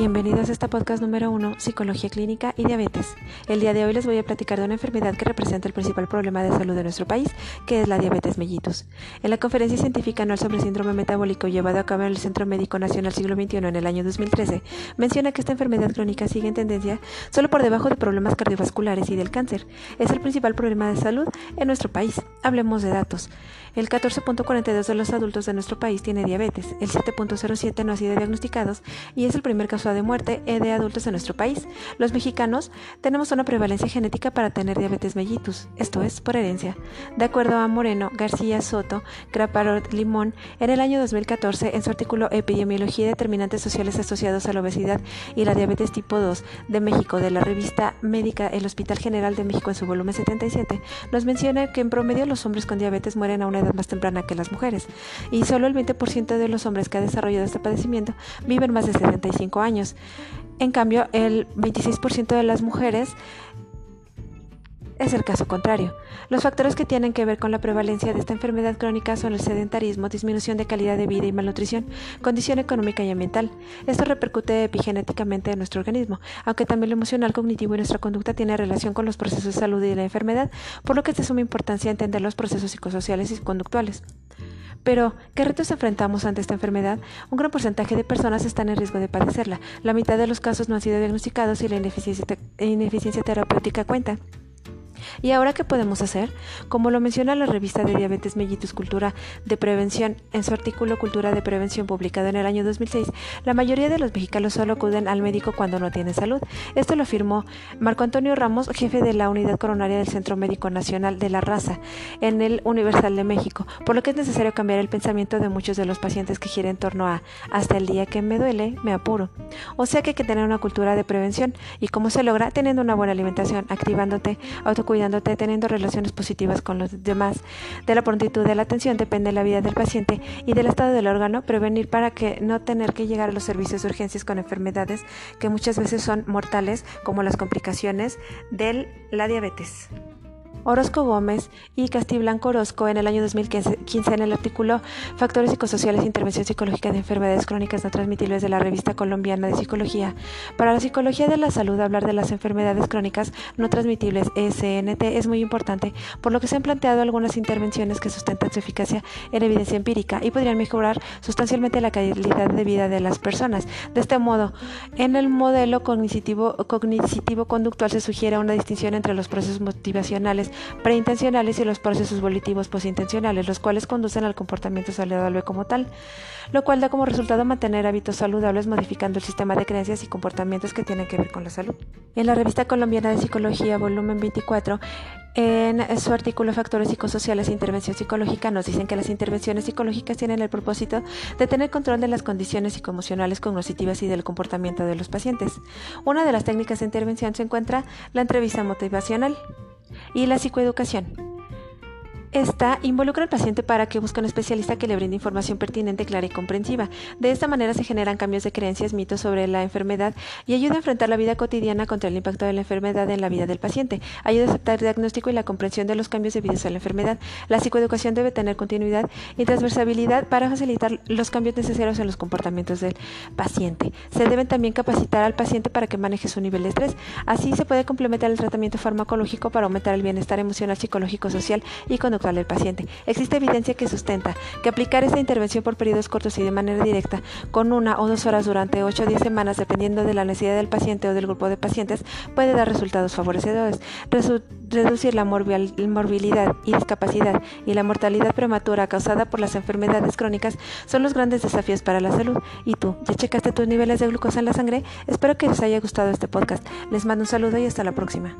Bienvenidos a este podcast número 1, Psicología Clínica y Diabetes. El día de hoy les voy a platicar de una enfermedad que representa el principal problema de salud de nuestro país, que es la diabetes mellitus. En la conferencia científica anual sobre síndrome metabólico llevada a cabo en el Centro Médico Nacional Siglo XXI en el año 2013, menciona que esta enfermedad crónica sigue en tendencia solo por debajo de problemas cardiovasculares y del cáncer. Es el principal problema de salud en nuestro país. Hablemos de datos. El 14.42 de los adultos de nuestro país tiene diabetes, el 7.07 no ha sido diagnosticados y es el primer caso de muerte de adultos en nuestro país. Los mexicanos tenemos una prevalencia genética para tener diabetes mellitus, esto es, por herencia. De acuerdo a Moreno, García Soto, Craparot Limón, en el año 2014, en su artículo Epidemiología y determinantes sociales asociados a la obesidad y la diabetes tipo 2 de México de la revista médica El Hospital General de México en su volumen 77, nos menciona que en promedio los hombres con diabetes mueren a una edad más temprana que las mujeres, y solo el 20% de los hombres que ha desarrollado este padecimiento viven más de 75 años. En cambio, el 26% de las mujeres es el caso contrario. Los factores que tienen que ver con la prevalencia de esta enfermedad crónica son el sedentarismo, disminución de calidad de vida y malnutrición, condición económica y ambiental. Esto repercute epigenéticamente en nuestro organismo, aunque también lo emocional, cognitivo y nuestra conducta tiene relación con los procesos de salud y la enfermedad, por lo que es de suma importancia entender los procesos psicosociales y conductuales. Pero, ¿qué retos enfrentamos ante esta enfermedad? Un gran porcentaje de personas están en riesgo de padecerla. La mitad de los casos no han sido diagnosticados y la ineficiencia terapéutica cuenta. ¿Y ahora qué podemos hacer? Como lo menciona la revista de Diabetes Mellitus Cultura de Prevención en su artículo Cultura de Prevención publicado en el año 2006, la mayoría de los mexicanos solo acuden al médico cuando no tienen salud. Esto lo afirmó Marco Antonio Ramos, jefe de la Unidad Coronaria del Centro Médico Nacional de la Raza en el Universal de México, por lo que es necesario cambiar el pensamiento de muchos de los pacientes que gira en torno a hasta el día que me duele, me apuro. O sea que hay que tener una cultura de prevención y cómo se logra teniendo una buena alimentación, activándote, autocuidando cuidándote, teniendo relaciones positivas con los demás. De la prontitud de la atención depende la vida del paciente y del estado del órgano, prevenir para que no tener que llegar a los servicios de urgencias con enfermedades que muchas veces son mortales, como las complicaciones de la diabetes. Orozco Gómez y Castiblanco Orozco en el año 2015 en el artículo Factores psicosociales e intervención psicológica de enfermedades crónicas no transmitibles de la revista colombiana de psicología. Para la psicología de la salud, hablar de las enfermedades crónicas no transmitibles ESNT es muy importante, por lo que se han planteado algunas intervenciones que sustentan su eficacia en evidencia empírica y podrían mejorar sustancialmente la calidad de vida de las personas. De este modo, en el modelo cognitivo, cognitivo conductual se sugiere una distinción entre los procesos motivacionales preintencionales y los procesos volitivos postintencionales, los cuales conducen al comportamiento saludable como tal, lo cual da como resultado mantener hábitos saludables modificando el sistema de creencias y comportamientos que tienen que ver con la salud. En la revista colombiana de psicología, volumen 24, en su artículo Factores psicosociales e intervención psicológica nos dicen que las intervenciones psicológicas tienen el propósito de tener control de las condiciones psicoemocionales cognitivas y del comportamiento de los pacientes. Una de las técnicas de intervención se encuentra la entrevista motivacional y la psicoeducación. Esta involucra al paciente para que busque un especialista que le brinde información pertinente, clara y comprensiva. De esta manera se generan cambios de creencias, mitos sobre la enfermedad y ayuda a enfrentar la vida cotidiana contra el impacto de la enfermedad en la vida del paciente. Ayuda a aceptar el diagnóstico y la comprensión de los cambios debidos a la enfermedad. La psicoeducación debe tener continuidad y transversabilidad para facilitar los cambios necesarios en los comportamientos del paciente. Se deben también capacitar al paciente para que maneje su nivel de estrés. Así se puede complementar el tratamiento farmacológico para aumentar el bienestar emocional, psicológico, social y conductual al paciente. Existe evidencia que sustenta que aplicar esta intervención por periodos cortos y de manera directa, con una o dos horas durante 8 o 10 semanas, dependiendo de la necesidad del paciente o del grupo de pacientes, puede dar resultados favorecedores. reducir la morbilidad y discapacidad y la mortalidad prematura causada por las enfermedades crónicas son los grandes desafíos para la salud. ¿Y tú? ¿Ya checaste tus niveles de glucosa en la sangre? Espero que les haya gustado este podcast. Les mando un saludo y hasta la próxima.